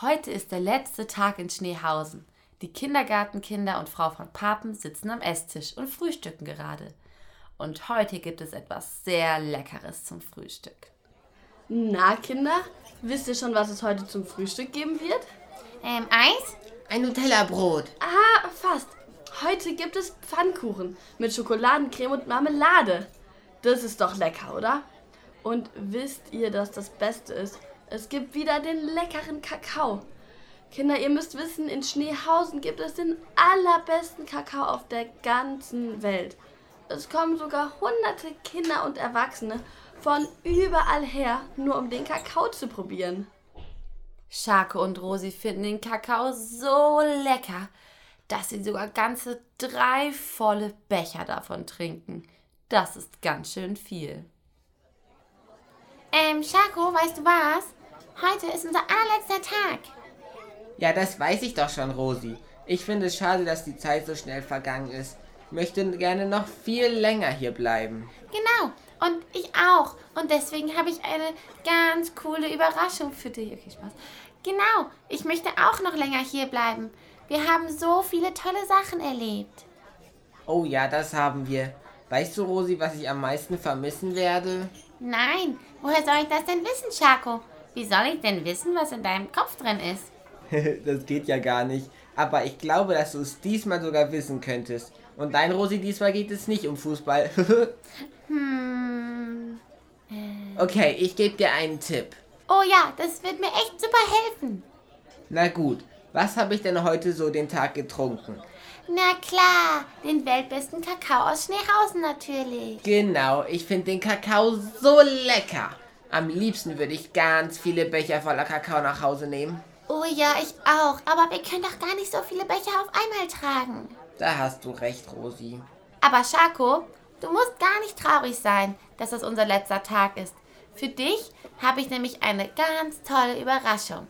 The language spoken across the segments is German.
Heute ist der letzte Tag in Schneehausen. Die Kindergartenkinder und Frau von Papen sitzen am Esstisch und frühstücken gerade. Und heute gibt es etwas sehr Leckeres zum Frühstück. Na, Kinder, wisst ihr schon, was es heute zum Frühstück geben wird? Ähm, Eis? Ein Nutella-Brot. Ah, fast. Heute gibt es Pfannkuchen mit Schokoladencreme und Marmelade. Das ist doch lecker, oder? Und wisst ihr, dass das Beste ist? Es gibt wieder den leckeren Kakao. Kinder, ihr müsst wissen, in Schneehausen gibt es den allerbesten Kakao auf der ganzen Welt. Es kommen sogar hunderte Kinder und Erwachsene von überall her, nur um den Kakao zu probieren. Schake und Rosi finden den Kakao so lecker, dass sie sogar ganze drei volle Becher davon trinken. Das ist ganz schön viel. Ähm, Schako, weißt du was? Heute ist unser allerletzter Tag. Ja, das weiß ich doch schon, Rosi. Ich finde es schade, dass die Zeit so schnell vergangen ist. Möchte gerne noch viel länger hier bleiben. Genau. Und ich auch. Und deswegen habe ich eine ganz coole Überraschung für dich. Okay, Spaß. Genau. Ich möchte auch noch länger hier bleiben. Wir haben so viele tolle Sachen erlebt. Oh ja, das haben wir. Weißt du, Rosi, was ich am meisten vermissen werde? Nein. Woher soll ich das denn wissen, Schako? Wie soll ich denn wissen, was in deinem Kopf drin ist? das geht ja gar nicht. Aber ich glaube, dass du es diesmal sogar wissen könntest. Und dein Rosi, diesmal geht es nicht um Fußball. hm. Okay, ich gebe dir einen Tipp. Oh ja, das wird mir echt super helfen. Na gut, was habe ich denn heute so den Tag getrunken? Na klar, den weltbesten Kakao aus Schneehausen natürlich. Genau, ich finde den Kakao so lecker. Am liebsten würde ich ganz viele Becher voller Kakao nach Hause nehmen. Oh ja, ich auch. Aber wir können doch gar nicht so viele Becher auf einmal tragen. Da hast du recht, Rosi. Aber Schako, du musst gar nicht traurig sein, dass das unser letzter Tag ist. Für dich habe ich nämlich eine ganz tolle Überraschung.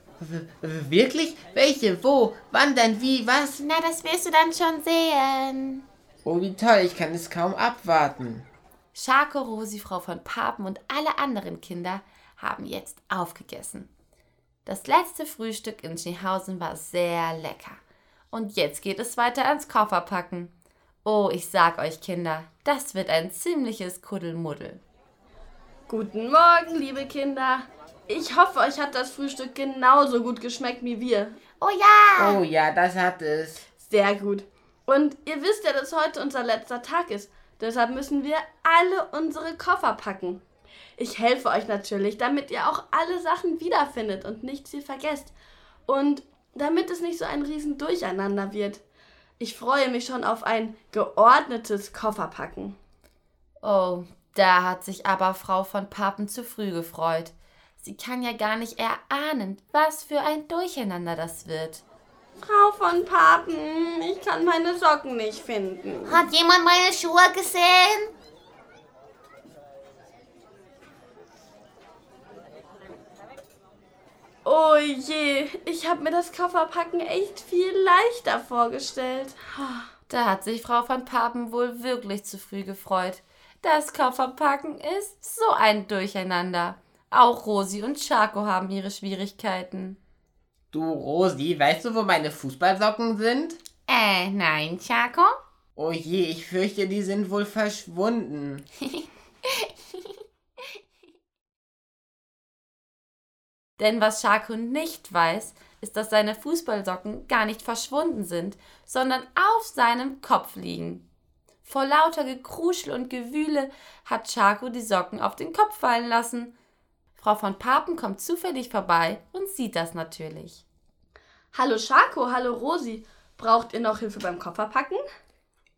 Wirklich? Welche? Wo? Wann denn? Wie? Was? Na, das wirst du dann schon sehen. Oh, wie toll. Ich kann es kaum abwarten. Schako, Rosi, Frau von Papen und alle anderen Kinder haben jetzt aufgegessen. Das letzte Frühstück in Schneehausen war sehr lecker. Und jetzt geht es weiter ans Kofferpacken. Oh, ich sag euch Kinder, das wird ein ziemliches Kuddelmuddel. Guten Morgen, liebe Kinder. Ich hoffe, euch hat das Frühstück genauso gut geschmeckt wie wir. Oh ja! Oh ja, das hat es. Sehr gut. Und ihr wisst ja, dass heute unser letzter Tag ist. Deshalb müssen wir alle unsere Koffer packen. Ich helfe euch natürlich, damit ihr auch alle Sachen wiederfindet und nichts hier vergesst. Und damit es nicht so ein riesen Durcheinander wird. Ich freue mich schon auf ein geordnetes Kofferpacken. Oh, da hat sich aber Frau von Papen zu früh gefreut. Sie kann ja gar nicht erahnen, was für ein Durcheinander das wird. Frau von Papen, ich kann meine Socken nicht finden. Hat jemand meine Schuhe gesehen? Oh je, ich habe mir das Kofferpacken echt viel leichter vorgestellt. Da hat sich Frau von Papen wohl wirklich zu früh gefreut. Das Kofferpacken ist so ein Durcheinander. Auch Rosi und Schako haben ihre Schwierigkeiten. Du, Rosi, weißt du, wo meine Fußballsocken sind? Äh, nein, Schako? Oh je, ich fürchte, die sind wohl verschwunden. Denn was Schako nicht weiß, ist, dass seine Fußballsocken gar nicht verschwunden sind, sondern auf seinem Kopf liegen. Vor lauter Gekruschel und Gewühle hat Schako die Socken auf den Kopf fallen lassen. Frau von Papen kommt zufällig vorbei und sieht das natürlich. Hallo Schako, hallo Rosi. Braucht ihr noch Hilfe beim Kofferpacken?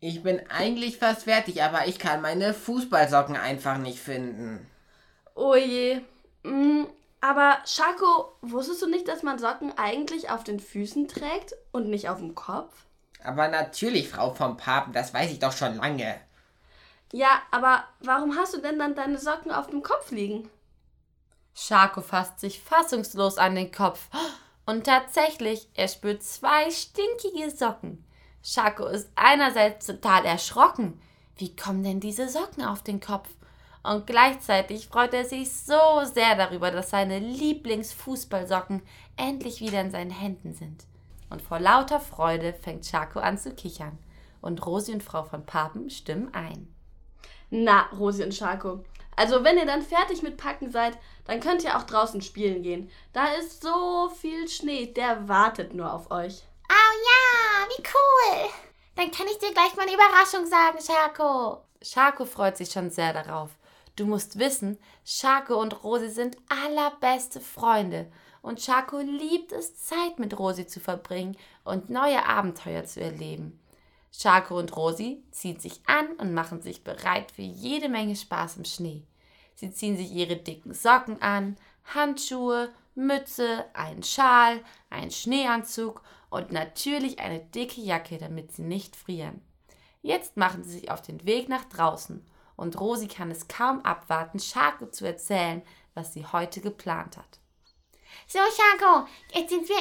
Ich bin eigentlich fast fertig, aber ich kann meine Fußballsocken einfach nicht finden. Oh je. Mm, aber Schako, wusstest du nicht, dass man Socken eigentlich auf den Füßen trägt und nicht auf dem Kopf? Aber natürlich, Frau vom Papen, das weiß ich doch schon lange. Ja, aber warum hast du denn dann deine Socken auf dem Kopf liegen? Schako fasst sich fassungslos an den Kopf. Und tatsächlich, er spürt zwei stinkige Socken. Schako ist einerseits total erschrocken. Wie kommen denn diese Socken auf den Kopf? Und gleichzeitig freut er sich so sehr darüber, dass seine Lieblingsfußballsocken endlich wieder in seinen Händen sind. Und vor lauter Freude fängt Schako an zu kichern. Und Rosi und Frau von Papen stimmen ein. Na, Rosi und Schako. Also, wenn ihr dann fertig mit Packen seid, dann könnt ihr auch draußen spielen gehen. Da ist so viel Schnee, der wartet nur auf euch. Oh ja, wie cool. Dann kann ich dir gleich mal eine Überraschung sagen, Schako. Schako freut sich schon sehr darauf. Du musst wissen, Schako und Rosi sind allerbeste Freunde. Und Schako liebt es, Zeit mit Rosi zu verbringen und neue Abenteuer zu erleben. Schako und Rosi ziehen sich an und machen sich bereit für jede Menge Spaß im Schnee. Sie ziehen sich ihre dicken Socken an, Handschuhe, Mütze, einen Schal, einen Schneeanzug und natürlich eine dicke Jacke, damit sie nicht frieren. Jetzt machen sie sich auf den Weg nach draußen und Rosi kann es kaum abwarten, Schako zu erzählen, was sie heute geplant hat. So, Schako, jetzt sind wir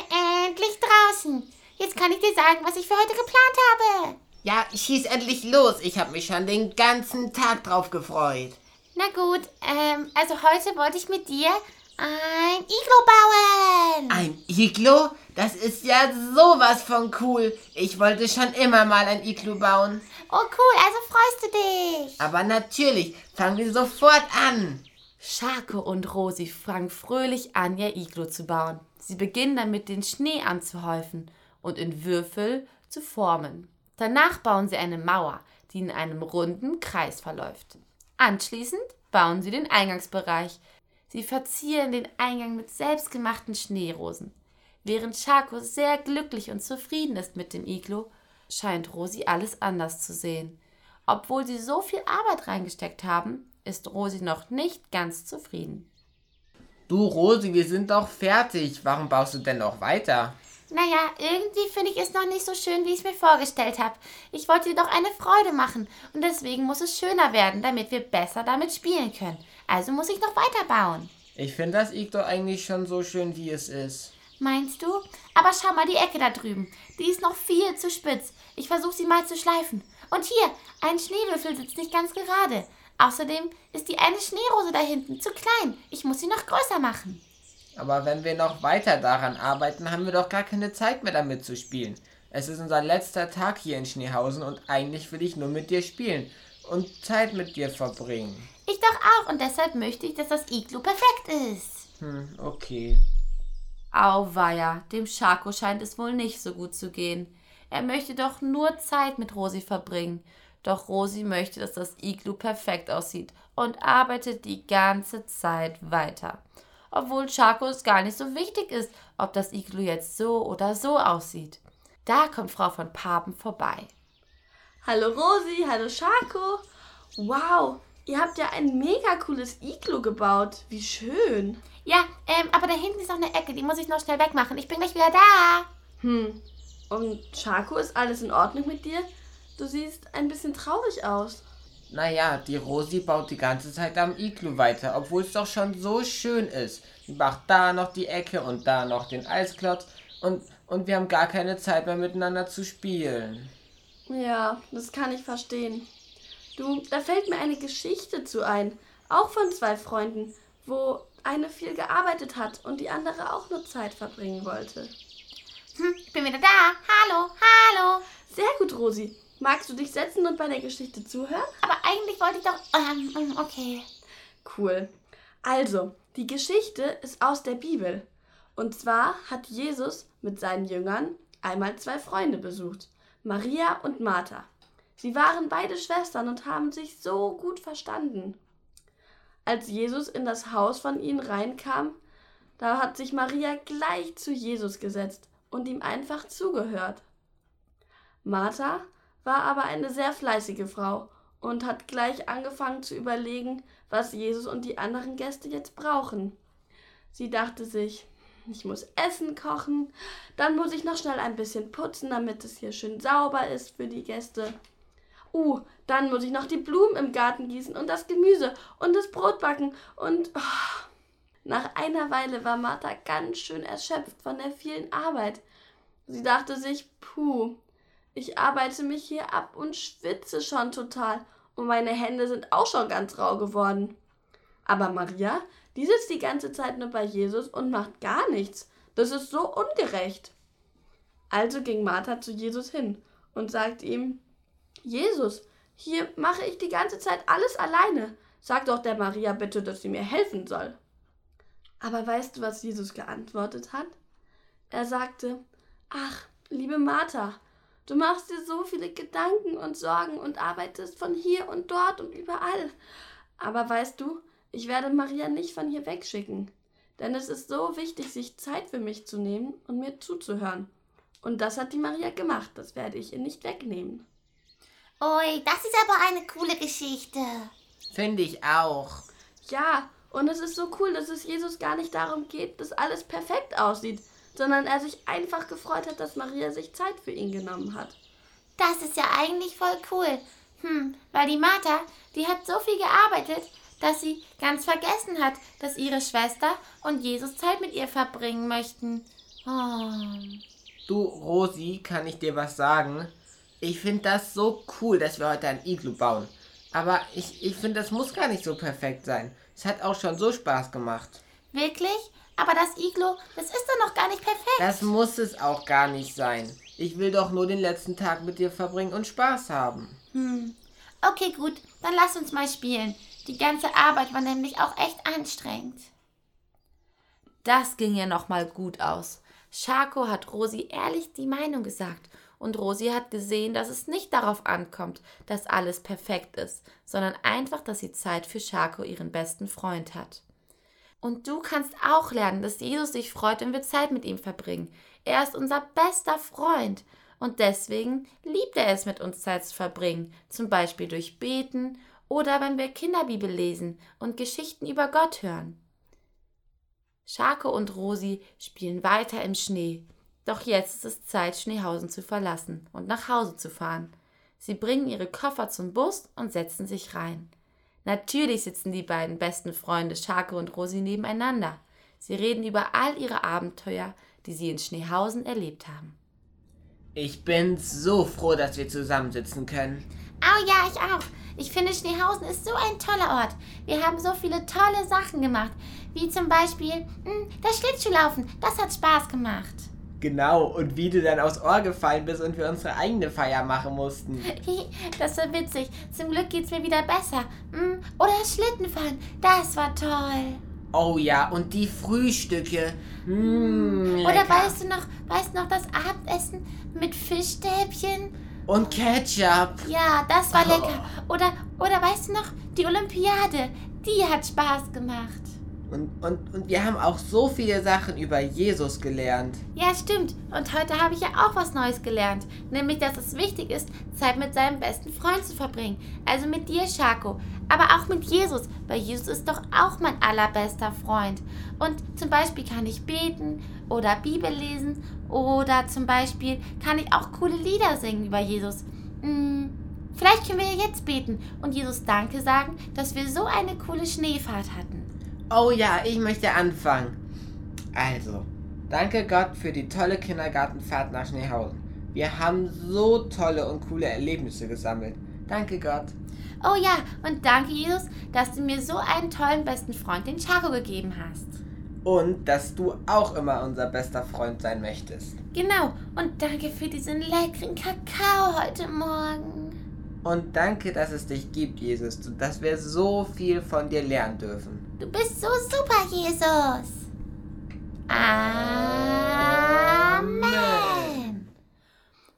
endlich draußen. Jetzt kann ich dir sagen, was ich für heute geplant habe. Ja, schieß endlich los. Ich habe mich schon den ganzen Tag drauf gefreut. Na gut, ähm, also heute wollte ich mit dir ein Iglo bauen. Ein Iglo? Das ist ja sowas von cool. Ich wollte schon immer mal ein Iglo bauen. Oh cool, also freust du dich. Aber natürlich, fangen wir sofort an. Schako und Rosi fangen fröhlich an, ihr Iglo zu bauen. Sie beginnen damit, den Schnee anzuhäufen und in Würfel zu formen. Danach bauen sie eine Mauer, die in einem runden Kreis verläuft. Anschließend bauen sie den Eingangsbereich. Sie verzieren den Eingang mit selbstgemachten Schneerosen. Während Schako sehr glücklich und zufrieden ist mit dem Iglo, scheint Rosi alles anders zu sehen. Obwohl sie so viel Arbeit reingesteckt haben, ist Rosi noch nicht ganz zufrieden. Du, Rosi, wir sind doch fertig. Warum baust du denn noch weiter? Naja, irgendwie finde ich es noch nicht so schön, wie ich es mir vorgestellt habe. Ich wollte dir doch eine Freude machen und deswegen muss es schöner werden, damit wir besser damit spielen können. Also muss ich noch weiterbauen. Ich finde das Iglo eigentlich schon so schön, wie es ist. Meinst du? Aber schau mal die Ecke da drüben. Die ist noch viel zu spitz. Ich versuche sie mal zu schleifen. Und hier, ein Schneewürfel sitzt nicht ganz gerade. Außerdem ist die eine Schneerose da hinten zu klein. Ich muss sie noch größer machen. Aber wenn wir noch weiter daran arbeiten, haben wir doch gar keine Zeit mehr damit zu spielen. Es ist unser letzter Tag hier in Schneehausen und eigentlich will ich nur mit dir spielen und Zeit mit dir verbringen. Ich doch auch und deshalb möchte ich, dass das Iglu perfekt ist. Hm, okay. Auweia, dem Schako scheint es wohl nicht so gut zu gehen. Er möchte doch nur Zeit mit Rosi verbringen. Doch Rosi möchte, dass das Iglu perfekt aussieht und arbeitet die ganze Zeit weiter. Obwohl Schako es gar nicht so wichtig ist, ob das Iglu jetzt so oder so aussieht. Da kommt Frau von Papen vorbei. Hallo Rosi, hallo Schako. Wow, ihr habt ja ein mega cooles Iglo gebaut. Wie schön. Ja, ähm, aber da hinten ist noch eine Ecke, die muss ich noch schnell wegmachen. Ich bin gleich wieder da. Hm. Und Schako, ist alles in Ordnung mit dir? Du siehst ein bisschen traurig aus. Naja, die Rosi baut die ganze Zeit am Iglu weiter, obwohl es doch schon so schön ist. Sie macht da noch die Ecke und da noch den Eisklotz und, und wir haben gar keine Zeit mehr miteinander zu spielen. Ja, das kann ich verstehen. Du, da fällt mir eine Geschichte zu ein, auch von zwei Freunden, wo eine viel gearbeitet hat und die andere auch nur Zeit verbringen wollte. Hm, ich bin wieder da. Hallo, hallo. Sehr gut, Rosi. Magst du dich setzen und bei der Geschichte zuhören? Aber eigentlich wollte ich doch. Ähm, okay. Cool. Also, die Geschichte ist aus der Bibel. Und zwar hat Jesus mit seinen Jüngern einmal zwei Freunde besucht, Maria und Martha. Sie waren beide Schwestern und haben sich so gut verstanden. Als Jesus in das Haus von ihnen reinkam, da hat sich Maria gleich zu Jesus gesetzt und ihm einfach zugehört. Martha war aber eine sehr fleißige Frau und hat gleich angefangen zu überlegen, was Jesus und die anderen Gäste jetzt brauchen. Sie dachte sich, ich muss Essen kochen, dann muss ich noch schnell ein bisschen putzen, damit es hier schön sauber ist für die Gäste. Uh, dann muss ich noch die Blumen im Garten gießen und das Gemüse und das Brot backen und oh. nach einer Weile war Martha ganz schön erschöpft von der vielen Arbeit. Sie dachte sich, puh, ich arbeite mich hier ab und schwitze schon total und meine Hände sind auch schon ganz rau geworden. Aber Maria, die sitzt die ganze Zeit nur bei Jesus und macht gar nichts. Das ist so ungerecht. Also ging Martha zu Jesus hin und sagte ihm, Jesus, hier mache ich die ganze Zeit alles alleine. Sag doch der Maria bitte, dass sie mir helfen soll. Aber weißt du, was Jesus geantwortet hat? Er sagte, ach, liebe Martha, du machst dir so viele Gedanken und Sorgen und arbeitest von hier und dort und überall. Aber weißt du, ich werde Maria nicht von hier wegschicken. Denn es ist so wichtig, sich Zeit für mich zu nehmen und mir zuzuhören. Und das hat die Maria gemacht, das werde ich ihr nicht wegnehmen. Ui, das ist aber eine coole Geschichte. Finde ich auch. Ja, und es ist so cool, dass es Jesus gar nicht darum geht, dass alles perfekt aussieht, sondern er sich einfach gefreut hat, dass Maria sich Zeit für ihn genommen hat. Das ist ja eigentlich voll cool. Hm, weil die Martha, die hat so viel gearbeitet, dass sie ganz vergessen hat, dass ihre Schwester und Jesus Zeit mit ihr verbringen möchten. Oh. Du, Rosi, kann ich dir was sagen? Ich finde das so cool, dass wir heute ein Iglu bauen. Aber ich, ich finde, das muss gar nicht so perfekt sein. Es hat auch schon so Spaß gemacht. Wirklich? Aber das Iglo, das ist doch noch gar nicht perfekt. Das muss es auch gar nicht sein. Ich will doch nur den letzten Tag mit dir verbringen und Spaß haben. Hm. Okay, gut, dann lass uns mal spielen. Die ganze Arbeit war nämlich auch echt anstrengend. Das ging ja noch mal gut aus. Schako hat Rosi ehrlich die Meinung gesagt und Rosi hat gesehen, dass es nicht darauf ankommt, dass alles perfekt ist, sondern einfach, dass sie Zeit für Schako, ihren besten Freund, hat. Und du kannst auch lernen, dass Jesus sich freut, wenn wir Zeit mit ihm verbringen. Er ist unser bester Freund. Und deswegen liebt er es, mit uns Zeit zu verbringen, zum Beispiel durch Beten oder wenn wir Kinderbibel lesen und Geschichten über Gott hören. Schako und Rosi spielen weiter im Schnee, doch jetzt ist es Zeit, Schneehausen zu verlassen und nach Hause zu fahren. Sie bringen ihre Koffer zum Bus und setzen sich rein. Natürlich sitzen die beiden besten Freunde Schake und Rosi nebeneinander. Sie reden über all ihre Abenteuer, die sie in Schneehausen erlebt haben. Ich bin so froh, dass wir zusammensitzen können. Oh ja, ich auch. Ich finde, Schneehausen ist so ein toller Ort. Wir haben so viele tolle Sachen gemacht. Wie zum Beispiel mh, hm, das Schlittschuhlaufen. Das hat Spaß gemacht. Genau, und wie du dann aufs Ohr gefallen bist und wir unsere eigene Feier machen mussten. Das war witzig. Zum Glück geht's mir wieder besser. Hm, oder Schlittenfahren, das war toll. Oh ja, und die Frühstücke. Mmh, oder weißt du noch, weißt du noch das Abendessen mit Fischstäbchen? Und Ketchup. Ja, das war oh. lecker. Oder, oder weißt du noch, die Olympiade, die hat Spaß gemacht. Und, und, und wir haben auch so viele Sachen über Jesus gelernt. Ja, stimmt. Und heute habe ich ja auch was Neues gelernt. Nämlich, dass es wichtig ist, Zeit mit seinem besten Freund zu verbringen. Also mit dir, Schako. Aber auch mit Jesus. Weil Jesus ist doch auch mein allerbester Freund. Und zum Beispiel kann ich beten oder Bibel lesen. Oder zum Beispiel kann ich auch coole Lieder singen über Jesus. Hm, vielleicht können wir ja jetzt beten und Jesus Danke sagen, dass wir so eine coole Schneefahrt hatten. Oh ja, ich möchte anfangen. Also, danke Gott für die tolle Kindergartenfahrt nach Schneehausen. Wir haben so tolle und coole Erlebnisse gesammelt. Danke Gott. Oh ja, und danke Jesus, dass du mir so einen tollen besten Freund, den Chaco, gegeben hast. Und dass du auch immer unser bester Freund sein möchtest. Genau, und danke für diesen leckeren Kakao heute Morgen. Und danke, dass es dich gibt, Jesus, dass wir so viel von dir lernen dürfen. Du bist so super, Jesus. Amen.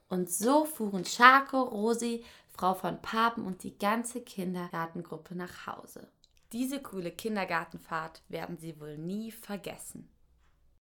Und so fuhren Schako, Rosi, Frau von Papen und die ganze Kindergartengruppe nach Hause. Diese coole Kindergartenfahrt werden sie wohl nie vergessen.